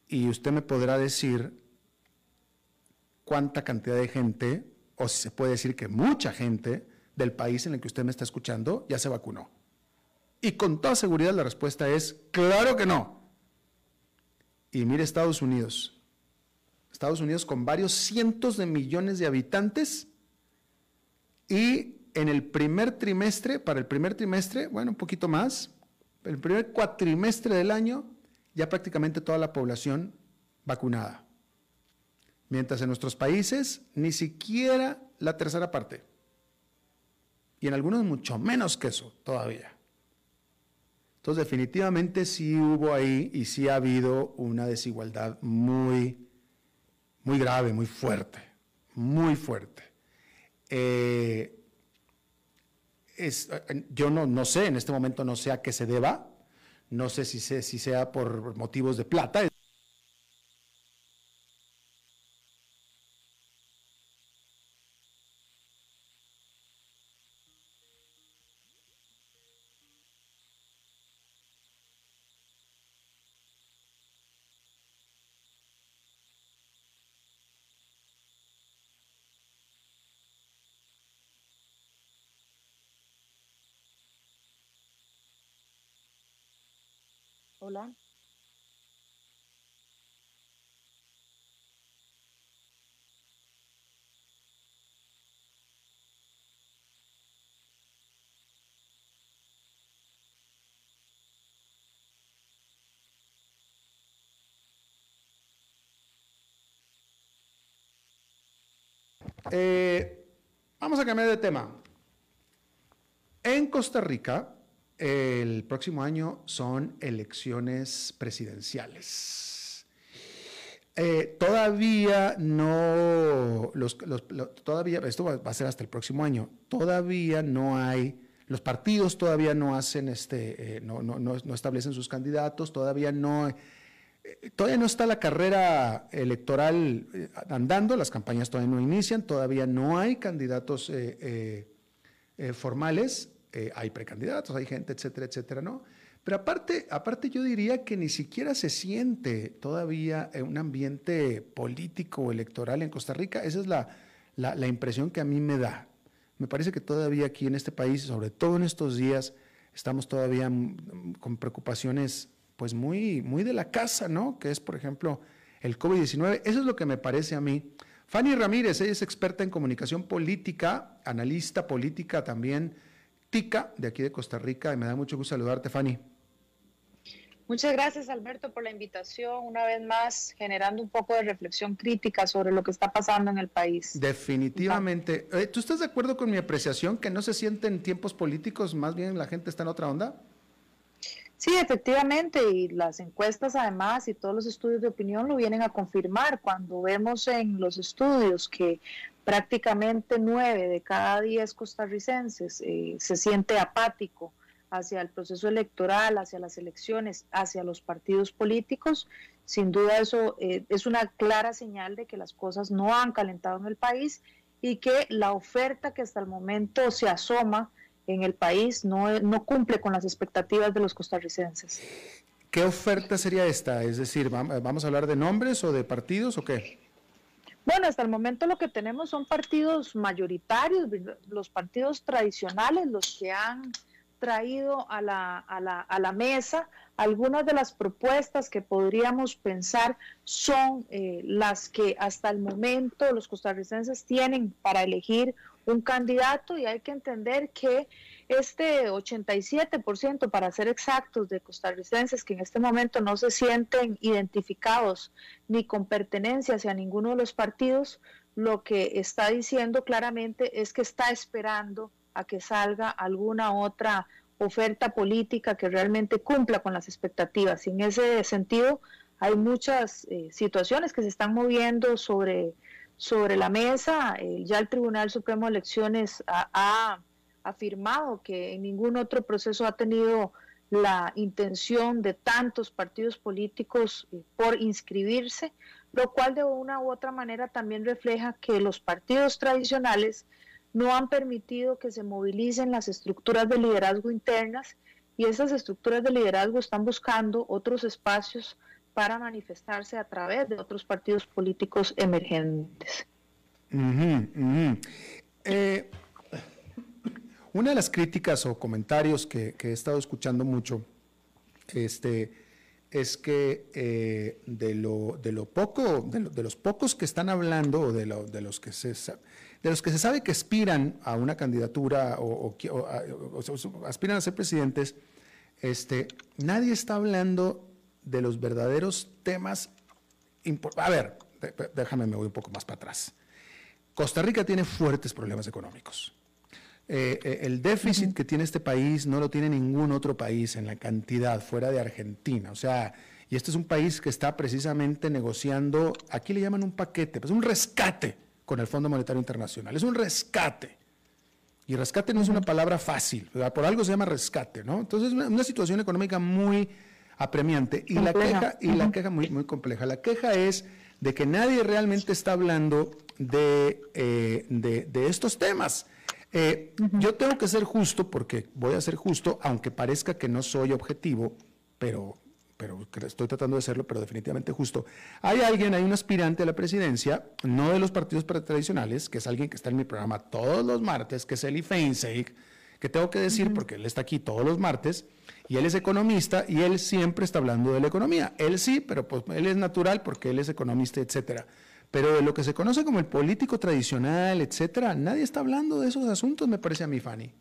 Y usted me podrá decir cuánta cantidad de gente, o si se puede decir que mucha gente del país en el que usted me está escuchando ya se vacunó. Y con toda seguridad la respuesta es, claro que no. Y mire Estados Unidos. Estados Unidos con varios cientos de millones de habitantes y en el primer trimestre, para el primer trimestre, bueno, un poquito más, el primer cuatrimestre del año, ya prácticamente toda la población vacunada. Mientras en nuestros países ni siquiera la tercera parte. Y en algunos mucho menos que eso todavía. Entonces, definitivamente sí hubo ahí y sí ha habido una desigualdad muy, muy grave, muy fuerte, muy fuerte. Eh, yo no, no, sé, en este momento no sé a qué se deba, no sé, si sea por motivos de plata. Eh, vamos a cambiar de tema. En Costa Rica, el próximo año son elecciones presidenciales. Eh, todavía no, todavía, esto va, a ser hasta el próximo año, todavía no hay, los partidos todavía no hacen, este, eh, no, no, no, establecen sus candidatos, todavía no todavía no está la carrera electoral eh, andando, las campañas todavía no inician, todavía no hay candidatos eh, eh, hay precandidatos, hay gente, etcétera, etcétera, ¿no? Pero aparte, aparte yo diría que ni siquiera se siente todavía un ambiente político electoral en Costa Rica, esa es la, la impresión que a mí me da. Me parece que todavía aquí en este país, sobre todo en estos días, estamos todavía mm, con preocupaciones pues muy, muy de la casa, ¿no? Que es, por ejemplo, el COVID-19. Eso es lo que me parece a mí. Fanny Ramírez, ella es experta en comunicación política, analista política también, tica de aquí de Costa Rica, y me da mucho gusto saludarte, Fanny. Muchas gracias, Alberto, por la invitación. Una vez más, generando un poco de reflexión crítica sobre lo que está pasando en el país. Definitivamente. Eh, ¿Tú estás de acuerdo con mi apreciación que no se sienten tiempos políticos, más bien la gente está en otra onda? Sí, efectivamente, y las encuestas además y todos los estudios de opinión lo vienen a confirmar. Cuando vemos en los estudios que prácticamente nueve de cada diez costarricenses eh, se siente apático hacia el proceso electoral, hacia las elecciones, hacia los partidos políticos, sin duda eso eh, es una clara señal de que las cosas no han calentado en el país y que la oferta que hasta el momento se asoma en el país no, no cumple con las expectativas de los costarricenses. ¿Qué oferta sería esta? Es decir, ¿vamos a hablar de nombres o de partidos o qué? Bueno, hasta el momento lo que tenemos son partidos mayoritarios, los partidos tradicionales, los que han traído a la, a la, a la mesa. Algunas de las propuestas que podríamos pensar son eh, las que hasta el momento los costarricenses tienen para elegir un candidato y hay que entender que este 87%, para ser exactos, de costarricenses que en este momento no se sienten identificados ni con pertenencia hacia ninguno de los partidos, lo que está diciendo claramente es que está esperando a que salga alguna otra oferta política que realmente cumpla con las expectativas. Y en ese sentido, hay muchas eh, situaciones que se están moviendo sobre sobre la mesa. Eh, ya el Tribunal Supremo de Elecciones ha, afirmado que en ningún otro proceso ha tenido la intención de tantos partidos políticos eh, por inscribirse, lo cual de una u otra manera también refleja que los partidos tradicionales no han permitido que se movilicen las estructuras de liderazgo internas y esas estructuras de liderazgo están buscando otros espacios para manifestarse a través de otros partidos políticos emergentes. Eh, una de las críticas o comentarios que, he estado escuchando mucho este, es que eh, de, lo, de los pocos que están hablando, o de, de, los que se, de los que se sabe que aspiran a una candidatura o, aspiran a ser presidentes, este, nadie está hablando de los verdaderos temas A ver, déjame, me voy un poco más para atrás. Costa Rica tiene fuertes problemas económicos. Eh, eh, el déficit que tiene este país no lo tiene ningún otro país en la cantidad fuera de Argentina. O sea, y este es un país que está precisamente negociando, aquí le llaman un paquete, pues un rescate con el Fondo Monetario Internacional. Es un rescate. Y rescate no es una palabra fácil, por algo se llama rescate, ¿no? Entonces, una, una situación económica muy apremiante. Y la queja, y la queja muy, muy compleja. La queja es de que nadie realmente está hablando de, eh, de, estos temas. Eh, yo tengo que ser justo porque voy a ser justo, aunque parezca que no soy objetivo, pero, pero estoy tratando de serlo, pero definitivamente justo. Hay alguien, hay un aspirante a la presidencia, no de los partidos tradicionales, que es alguien que está en mi programa todos los martes, que es Eli Feinseig, que tengo que decir porque él está aquí todos los martes, Y él es economista y él siempre está hablando de la economía. Él sí, pero pues él es natural porque él es economista, etcétera. Pero de lo que se conoce como el político tradicional, etcétera, nadie está hablando de esos asuntos, me parece a mí, Fanny.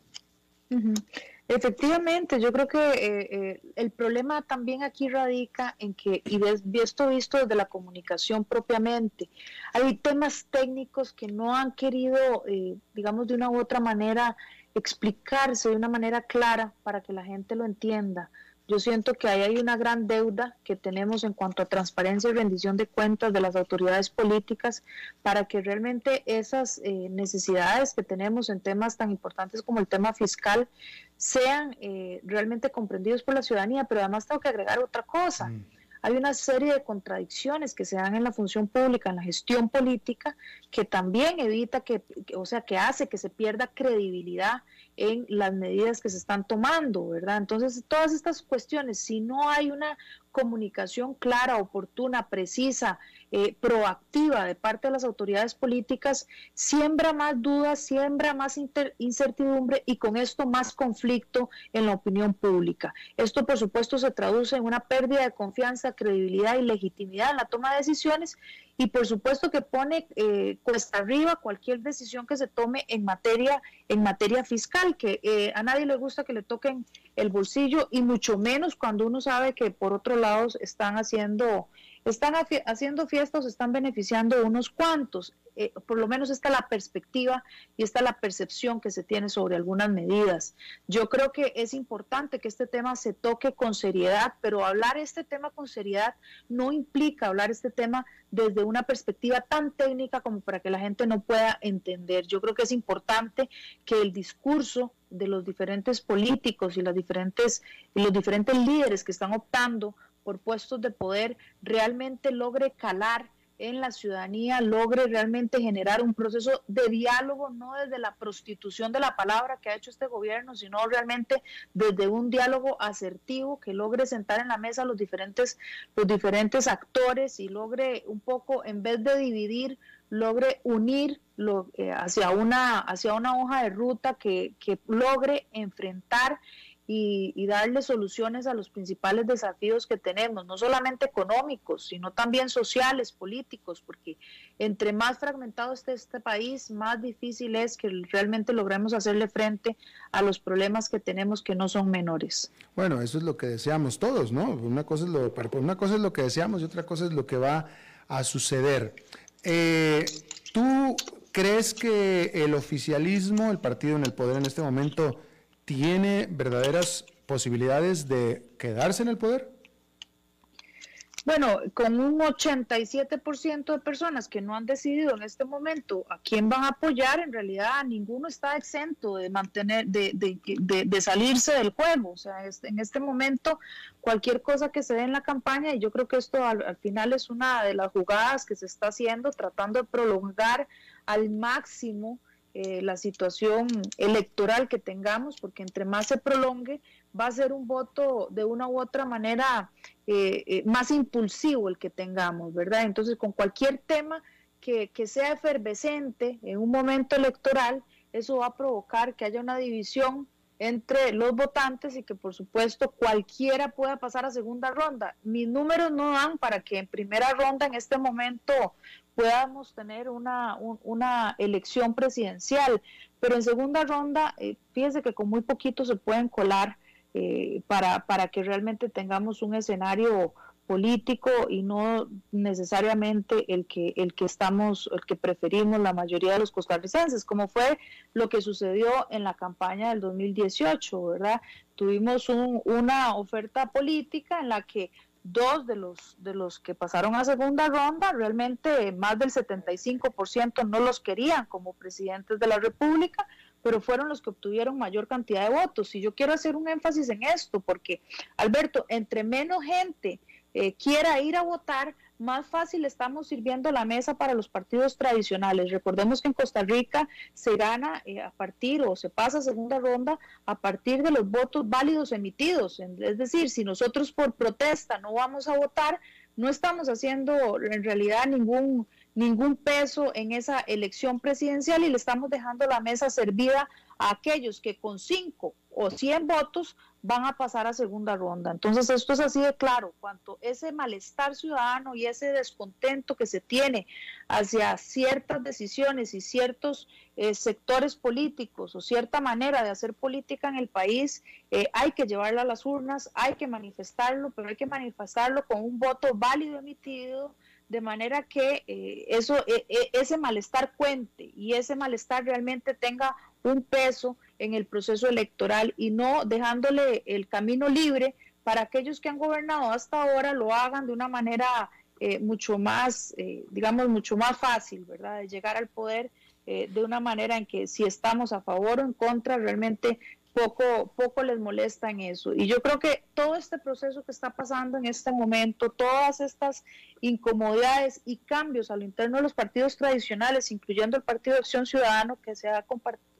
Efectivamente, yo creo que eh, eh, el problema también aquí radica en que, y esto visto desde la comunicación propiamente, hay temas técnicos que no han querido, eh, digamos, de una u otra manera explicarse de una manera clara para que la gente lo entienda. Yo siento que ahí hay una gran deuda que tenemos en cuanto a transparencia y rendición de cuentas de las autoridades políticas para que realmente esas eh, necesidades que tenemos en temas tan importantes como el tema fiscal sean eh, realmente comprendidos por la ciudadanía. Pero además tengo que agregar otra cosa. Mm. hay una serie de contradicciones que se dan en la función pública, en la gestión política, que también evita que, o sea, que hace que se pierda credibilidad en las medidas que se están tomando, ¿verdad? Entonces, todas estas cuestiones, si no hay una comunicación clara, oportuna, precisa, eh, proactiva de parte de las autoridades políticas, siembra más dudas, siembra más incertidumbre y con esto más conflicto en la opinión pública. Esto, por supuesto, se traduce en una pérdida de confianza, credibilidad y legitimidad en la toma de decisiones y por supuesto que pone eh, cuesta arriba cualquier decisión que se tome en materia en materia fiscal que eh, a nadie le gusta que le toquen el bolsillo y mucho menos cuando uno sabe que por otro lado están haciendo están haciendo fiestas, están beneficiando unos cuantos. Eh, por lo menos está la perspectiva y está la percepción que se tiene sobre algunas medidas. Yo creo que es importante que este tema se toque con seriedad, pero hablar este tema con seriedad no implica hablar este tema desde una perspectiva tan técnica como para que la gente no pueda entender. Yo creo que es importante que el discurso de los diferentes políticos y las diferentes y los diferentes líderes que están optando por puestos de poder realmente logre calar en la ciudadanía, logre realmente generar un proceso de diálogo, no desde la prostitución de la palabra que ha hecho este gobierno, sino realmente desde un diálogo asertivo que logre sentar en la mesa los diferentes, los diferentes actores y logre un poco, en vez de dividir, logre unir lo, eh, hacia, una, hacia una hoja de ruta que, que logre enfrentar y, darle soluciones a los principales desafíos que tenemos, no solamente económicos, sino también sociales, políticos, porque entre más fragmentado esté este país, más difícil es que realmente logremos hacerle frente a los problemas que tenemos que no son menores. Bueno, eso es lo que deseamos todos, ¿no? Una cosa es lo, una cosa es lo que deseamos y otra cosa es lo que va a suceder. Eh, ¿Tú crees que el oficialismo, el partido en el poder en este momento, tiene verdaderas posibilidades de quedarse en el poder? Bueno, con un 87% de personas que no han decidido en este momento a quién van a apoyar, en realidad ninguno está exento de mantener, de, de, salirse del juego. O sea, en este momento cualquier cosa que se dé en la campaña, y yo creo que esto al, al final es una de las jugadas que se está haciendo, tratando de prolongar al máximo eh, la situación electoral que tengamos, porque entre más se prolongue, va a ser un voto de una u otra manera eh, eh, más impulsivo el que tengamos, ¿verdad? Entonces, con cualquier tema que, que sea efervescente en un momento electoral, eso va a provocar que haya una división entre los votantes y que por supuesto cualquiera pueda pasar a segunda ronda. Mis números no dan para que en primera ronda en este momento podamos tener una, una elección presidencial. Pero en segunda ronda, eh, fíjense que con muy poquito se pueden colar eh, para, para que realmente tengamos un escenario político y no necesariamente el que el que estamos el que preferimos la mayoría de los costarricenses como fue lo que sucedió en la campaña del 2018 verdad tuvimos una oferta política en la que dos de los, de los que pasaron a segunda ronda, realmente más del 75% no los querían como presidentes de la República, pero fueron los que obtuvieron mayor cantidad de votos. Y yo quiero hacer un énfasis en esto, porque Alberto, entre menos gente eh, quiera ir a votar, más fácil estamos sirviendo la mesa para los partidos tradicionales. Recordemos que en Costa Rica se gana eh, a partir o se pasa segunda ronda a partir de los votos válidos emitidos. Es decir, si nosotros por protesta no vamos a votar, no estamos haciendo en realidad ningún ningún peso en esa elección presidencial y le estamos dejando la mesa servida a aquellos que con cinco o cien votos van a pasar a segunda ronda. Entonces, esto es así de claro, cuanto ese malestar ciudadano y ese descontento que se tiene hacia ciertas decisiones y ciertos eh, sectores políticos o cierta manera de hacer política en el país, eh, hay que llevarla a las urnas, hay que manifestarlo, pero hay que manifestarlo con un voto válido emitido de manera que eh, eso, e, e, ese malestar cuente y ese malestar realmente tenga un peso en el proceso electoral y no dejándole el camino libre para aquellos que han gobernado hasta ahora lo hagan de una manera eh, mucho más, eh, digamos, mucho más fácil, ¿verdad? De llegar al poder de una manera en que si estamos a favor o en contra, realmente poco, poco les molesta en eso. Y yo creo que todo este proceso que está pasando en este momento, todas estas incomodidades y cambios a lo interno de los partidos tradicionales, incluyendo el Partido de Acción Ciudadano, que se ha,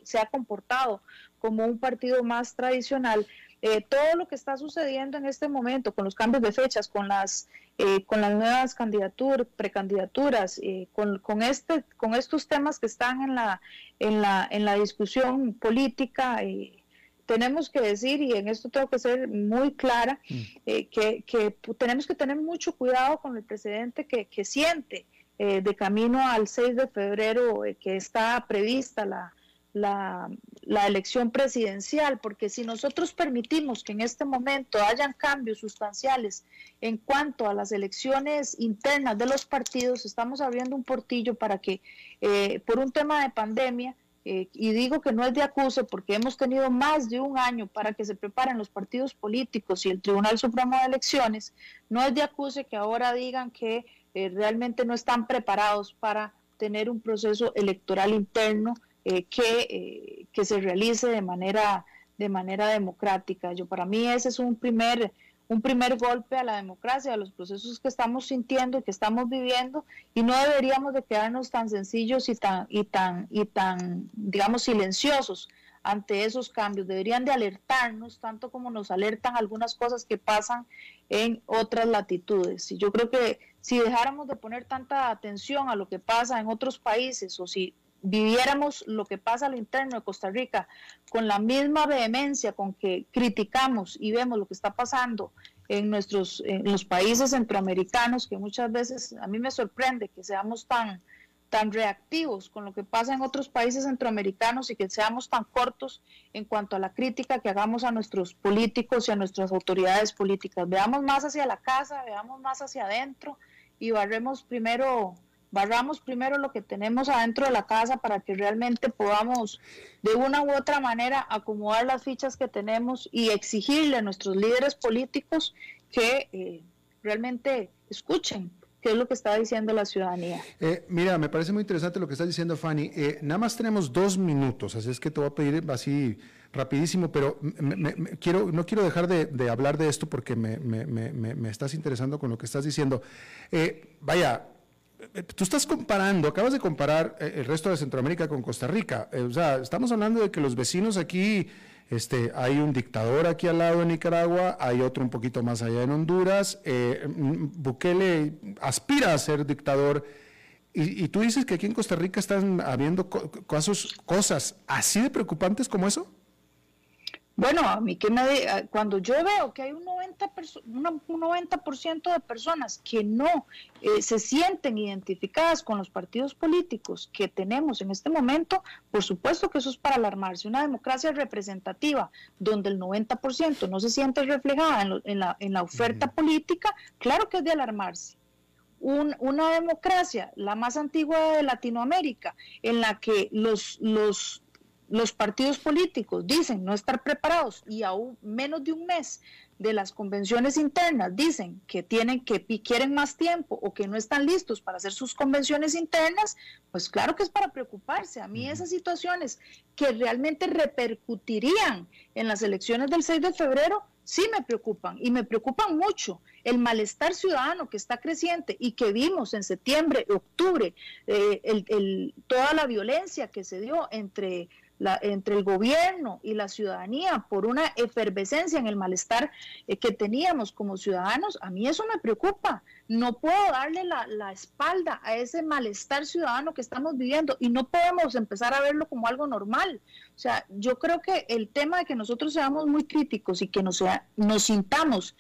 se ha comportado como un partido más tradicional, eh, todo lo que está sucediendo en este momento con los cambios de fechas, con las eh, con las nuevas candidaturas, precandidaturas, eh, con, con, este, con estos temas que están en la, en la, en la discusión política, tenemos que decir, y en esto tengo que ser muy clara, mm. eh, que, tenemos que tener mucho cuidado con el precedente que, siente eh, de camino al 6 de febrero que está prevista la, la, elección presidencial, porque si nosotros permitimos que en este momento hayan cambios sustanciales en cuanto a las elecciones internas de los partidos, estamos abriendo un portillo para que por un tema de pandemia, eh, y digo que no es de acuse porque hemos tenido más de un año para que se preparen los partidos políticos y el Tribunal Supremo de Elecciones, no es de acuse que ahora digan que eh, realmente no están preparados para tener un proceso electoral interno eh, que, que se realice de manera, de manera democrática. Yo para mí ese es un primer un primer golpe a la democracia, a los procesos que estamos sintiendo y que estamos viviendo, y no deberíamos de quedarnos tan sencillos y tan, y tan, y tan, digamos, silenciosos ante esos cambios. Deberían de alertarnos tanto como nos alertan algunas cosas que pasan en otras latitudes. Y yo creo que si dejáramos de poner tanta atención a lo que pasa en otros países o si viviéramos lo que pasa a lo interno de Costa Rica con la misma vehemencia con que criticamos y vemos lo que está pasando en nuestros los países centroamericanos, que muchas veces a mí me sorprende que seamos tan, tan reactivos con lo que pasa en otros países centroamericanos y que seamos tan cortos en cuanto a la crítica que hagamos a nuestros políticos y a nuestras autoridades políticas. Veamos más hacia la casa, veamos más hacia adentro y barremos primero barramos primero lo que tenemos adentro de la casa para que realmente podamos de una u otra manera acomodar las fichas que tenemos y exigirle a nuestros líderes políticos que eh, realmente escuchen qué es lo que está diciendo la ciudadanía. Eh, mira, me parece muy interesante lo que estás diciendo, Fanny. Eh, nada más tenemos dos minutos, así es que te voy a pedir así rapidísimo, pero quiero, no quiero dejar de, hablar de esto porque me, me, estás interesando con lo que estás diciendo. vaya, eh, tú estás comparando, acabas de comparar eh, el resto de Centroamérica con Costa Rica. Eh, o sea, estamos hablando de que los vecinos aquí, este, hay un dictador aquí al lado de Nicaragua, hay otro un poquito más allá en Honduras. Mm, Bukele aspira a ser dictador. Y, tú dices que aquí en Costa Rica están habiendo casos, cosas así de preocupantes como eso. Bueno, a mí que me cuando yo veo que hay un 90, un 90 de personas que no eh, se sienten identificadas con los partidos políticos que tenemos en este momento, por supuesto que eso es para alarmarse. Una democracia representativa donde el 90% no se siente reflejada en, la, en la, oferta política, claro que es de alarmarse. una democracia, la más antigua de Latinoamérica, en la que los, los los partidos políticos dicen no estar preparados y aún menos de un mes de las convenciones internas dicen que tienen que quieren más tiempo o que no están listos para hacer sus convenciones internas, pues claro que es para preocuparse. A mí esas situaciones que realmente repercutirían en las elecciones del 6 de febrero sí me preocupan y me preocupan mucho. El malestar ciudadano que está creciente y que vimos en septiembre, octubre, eh, toda la violencia que se dio entre entre el gobierno y la ciudadanía por una efervescencia en el malestar eh, que teníamos como ciudadanos, a mí eso me preocupa. No puedo darle la, la, espalda a ese malestar ciudadano que estamos viviendo y no podemos empezar a verlo como algo normal. O sea, yo creo que el tema de que nosotros seamos muy críticos y que nos, nos sintamos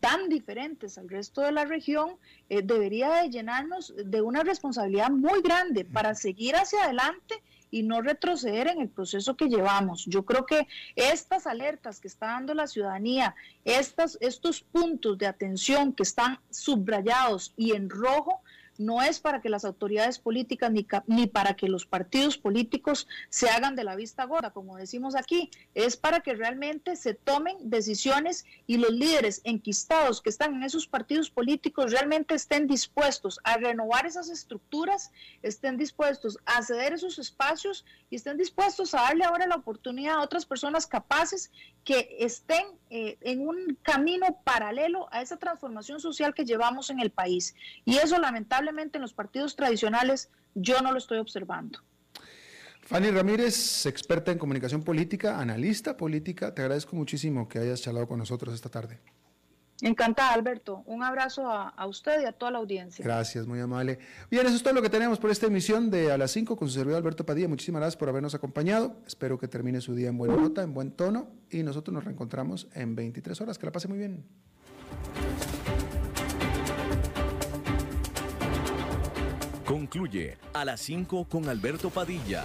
tan diferentes al resto de la región, eh, debería de llenarnos de una responsabilidad muy grande para seguir hacia adelante y no retroceder en el proceso que llevamos. Yo creo que estas alertas que está dando la ciudadanía, estos puntos de atención que están subrayados y en rojo, no es para que las autoridades políticas ni, ni, para que los partidos políticos se hagan de la vista gorda, como decimos aquí, es para que realmente se tomen decisiones y los líderes enquistados que están en esos partidos políticos realmente estén dispuestos a renovar esas estructuras, estén dispuestos a ceder esos espacios y estén dispuestos a darle ahora la oportunidad a otras personas capaces que estén eh, en un camino paralelo a esa transformación social que llevamos en el país. Y eso lamentablemente en los partidos tradicionales yo no lo estoy observando. Fanny Ramírez, experta en comunicación política, analista política, te agradezco muchísimo que hayas charlado con nosotros esta tarde. Encantada, Alberto. Un abrazo a, usted y a toda la audiencia. Gracias, muy amable. Bien, eso es todo lo que tenemos por esta emisión de A las 5 con su servidor Alberto Padilla. Muchísimas gracias por habernos acompañado. Espero que termine su día en buena nota, en buen tono y nosotros nos reencontramos en 23 horas. Que la pase muy bien. Concluye A las 5 con Alberto Padilla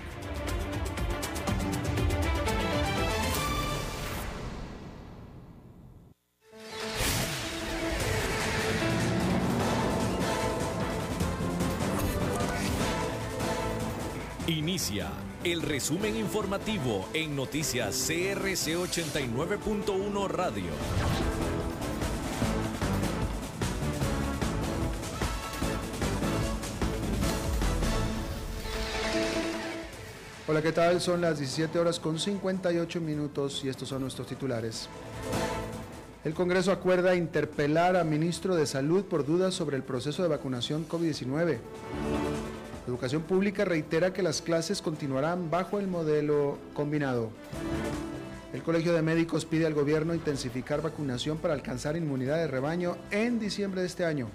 Inicia el resumen informativo en noticias CRC 89.1 Radio. Hola, ¿qué tal? Son las 17 horas con 58 minutos y estos son nuestros titulares. El Congreso acuerda interpelar a ministro de Salud por dudas sobre el proceso de vacunación COVID-19. Educación Pública reitera que las clases continuarán bajo el modelo combinado. El Colegio de Médicos pide al gobierno intensificar vacunación para alcanzar inmunidad de rebaño en diciembre de este año.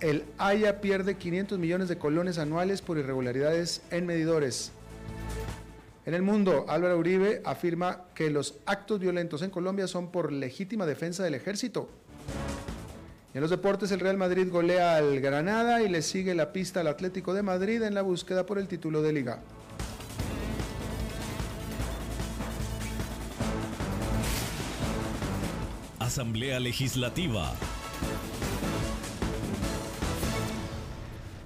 El Haya pierde 500 millones de colones anuales por irregularidades en medidores. En el mundo, Álvaro Uribe afirma que los actos violentos en Colombia son por legítima defensa del ejército. En los deportes, el Real Madrid golea al Granada y le sigue la pista al Atlético de Madrid en la búsqueda por el título de liga. Asamblea Legislativa.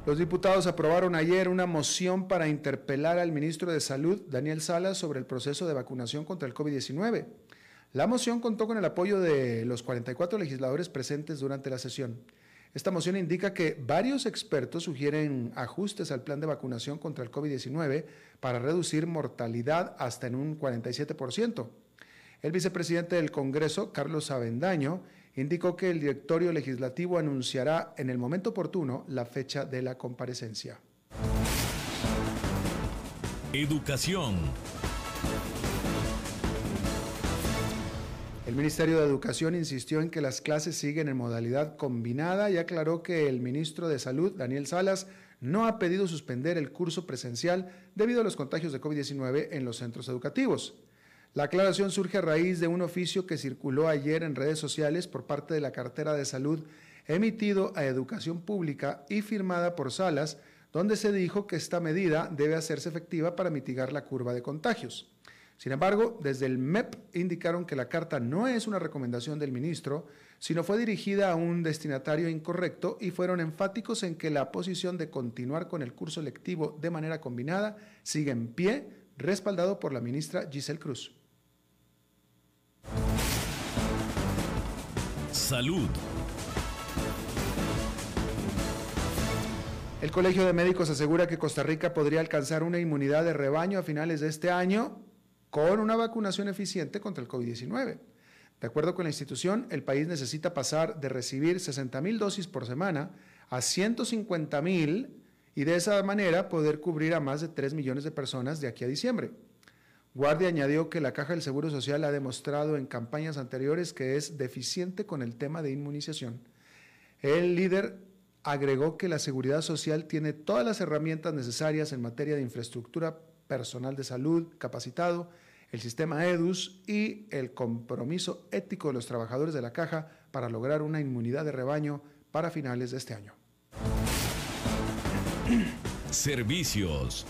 Los diputados aprobaron ayer una moción para interpelar al ministro de Salud, Daniel Salas, sobre el proceso de vacunación contra el COVID-19. La moción contó con el apoyo de los 44 legisladores presentes durante la sesión. Esta moción indica que varios expertos sugieren ajustes al plan de vacunación contra el COVID-19 para reducir mortalidad hasta en un 47%. El vicepresidente del Congreso, Carlos Avendaño, indicó que el directorio legislativo anunciará en el momento oportuno la fecha de la comparecencia. Educación. El Ministerio de Educación insistió en que las clases siguen en modalidad combinada y aclaró que el ministro de Salud, Daniel Salas, no ha pedido suspender el curso presencial debido a los contagios de COVID-19 en los centros educativos. La aclaración surge a raíz de un oficio que circuló ayer en redes sociales por parte de la cartera de salud emitido a Educación Pública y firmada por Salas, donde se dijo que esta medida debe hacerse efectiva para mitigar la curva de contagios. Sin embargo, desde el MEP indicaron que la carta no es una recomendación del ministro, sino fue dirigida a un destinatario incorrecto y fueron enfáticos en que la posición de continuar con el curso lectivo de manera combinada sigue en pie, respaldado por la ministra Giselle Cruz. Salud. El Colegio de Médicos asegura que Costa Rica podría alcanzar una inmunidad de rebaño a finales de este año con una vacunación eficiente contra el COVID-19. De acuerdo con la institución, el país necesita pasar de recibir 60 mil dosis por semana a 150 mil y de esa manera poder cubrir a más de 3 millones de personas de aquí a diciembre. Guardia añadió que la Caja del Seguro Social ha demostrado en campañas anteriores que es deficiente con el tema de inmunización. El líder agregó que la Seguridad Social tiene todas las herramientas necesarias en materia de infraestructura, personal de salud capacitado, el sistema EDUS y el compromiso ético de los trabajadores de la caja para lograr una inmunidad de rebaño para finales de este año. Servicios.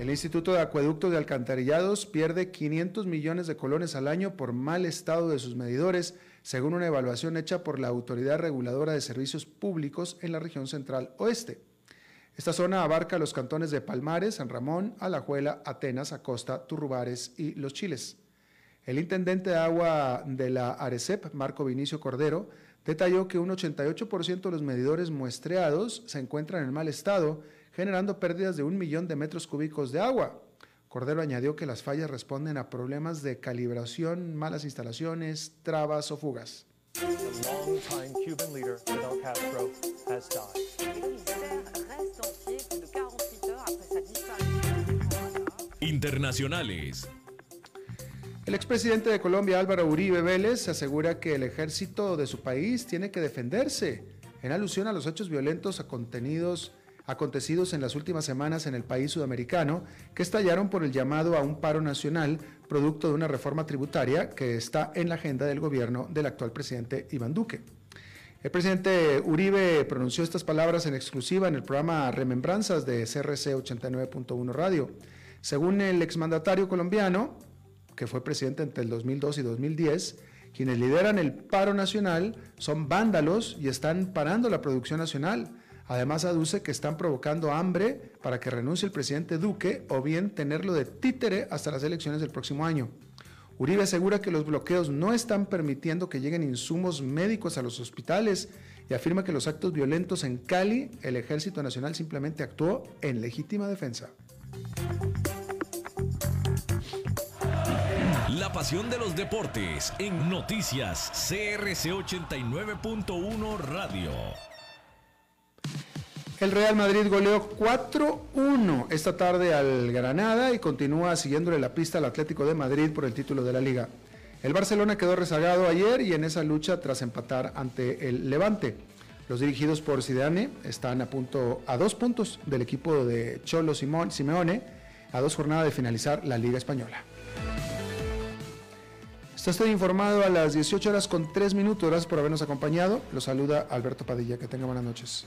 El Instituto de Acueductos de Alcantarillados pierde 500 millones de colones al año por mal estado de sus medidores, según una evaluación hecha por la Autoridad Reguladora de Servicios Públicos en la región central oeste. Esta zona abarca los cantones de Palmares, San Ramón, Alajuela, Atenas, Acosta, Turrubares y Los Chiles. El intendente de agua de la Arecep, Marco Vinicio Cordero, detalló que un 88% de los medidores muestreados se encuentran en mal estado, generando pérdidas de un millón de metros cúbicos de agua. Cordero añadió que las fallas responden a problemas de calibración, malas instalaciones, trabas o fugas. Internacionales. El expresidente de Colombia, Álvaro Uribe Vélez, asegura que el ejército de su país tiene que defenderse, en alusión a los hechos violentos acontecidos en las últimas semanas en el país sudamericano, que estallaron por el llamado a un paro nacional, producto de una reforma tributaria que está en la agenda del gobierno del actual presidente Iván Duque. El presidente Uribe pronunció estas palabras en exclusiva en el programa Remembranzas de CRC 89.1 Radio. Según el exmandatario colombiano, que fue presidente entre el 2002 y 2010, quienes lideran el paro nacional son vándalos y están parando la producción nacional. Además, aduce que están provocando hambre para que renuncie el presidente Duque o bien tenerlo de títere hasta las elecciones del próximo año. Uribe asegura que los bloqueos no están permitiendo que lleguen insumos médicos a los hospitales y afirma que los actos violentos en Cali, el Ejército Nacional simplemente actuó en legítima defensa. La pasión de los deportes en noticias CRC 89.1 Radio. El Real Madrid goleó 4-1 esta tarde al Granada y continúa siguiéndole la pista al Atlético de Madrid por el título de la liga. El Barcelona quedó rezagado ayer y en esa lucha tras empatar ante el Levante. Los dirigidos por Zidane están a punto a dos puntos del equipo de Cholo Simeone a dos jornadas de finalizar la Liga Española. Está usted informado a las 18 horas con 3 minutos. Gracias por habernos acompañado. Los saluda Alberto Padilla. Que tenga buenas noches.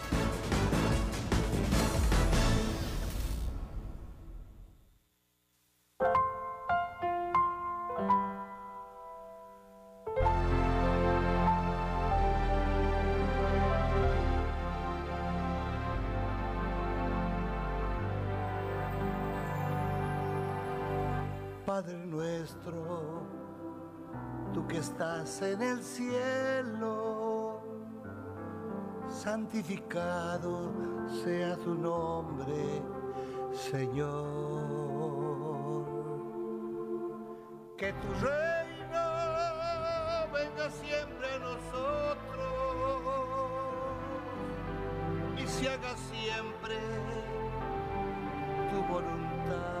En el cielo, santificado sea tu nombre, Señor. Que tu reino venga siempre a nosotros y se haga siempre tu voluntad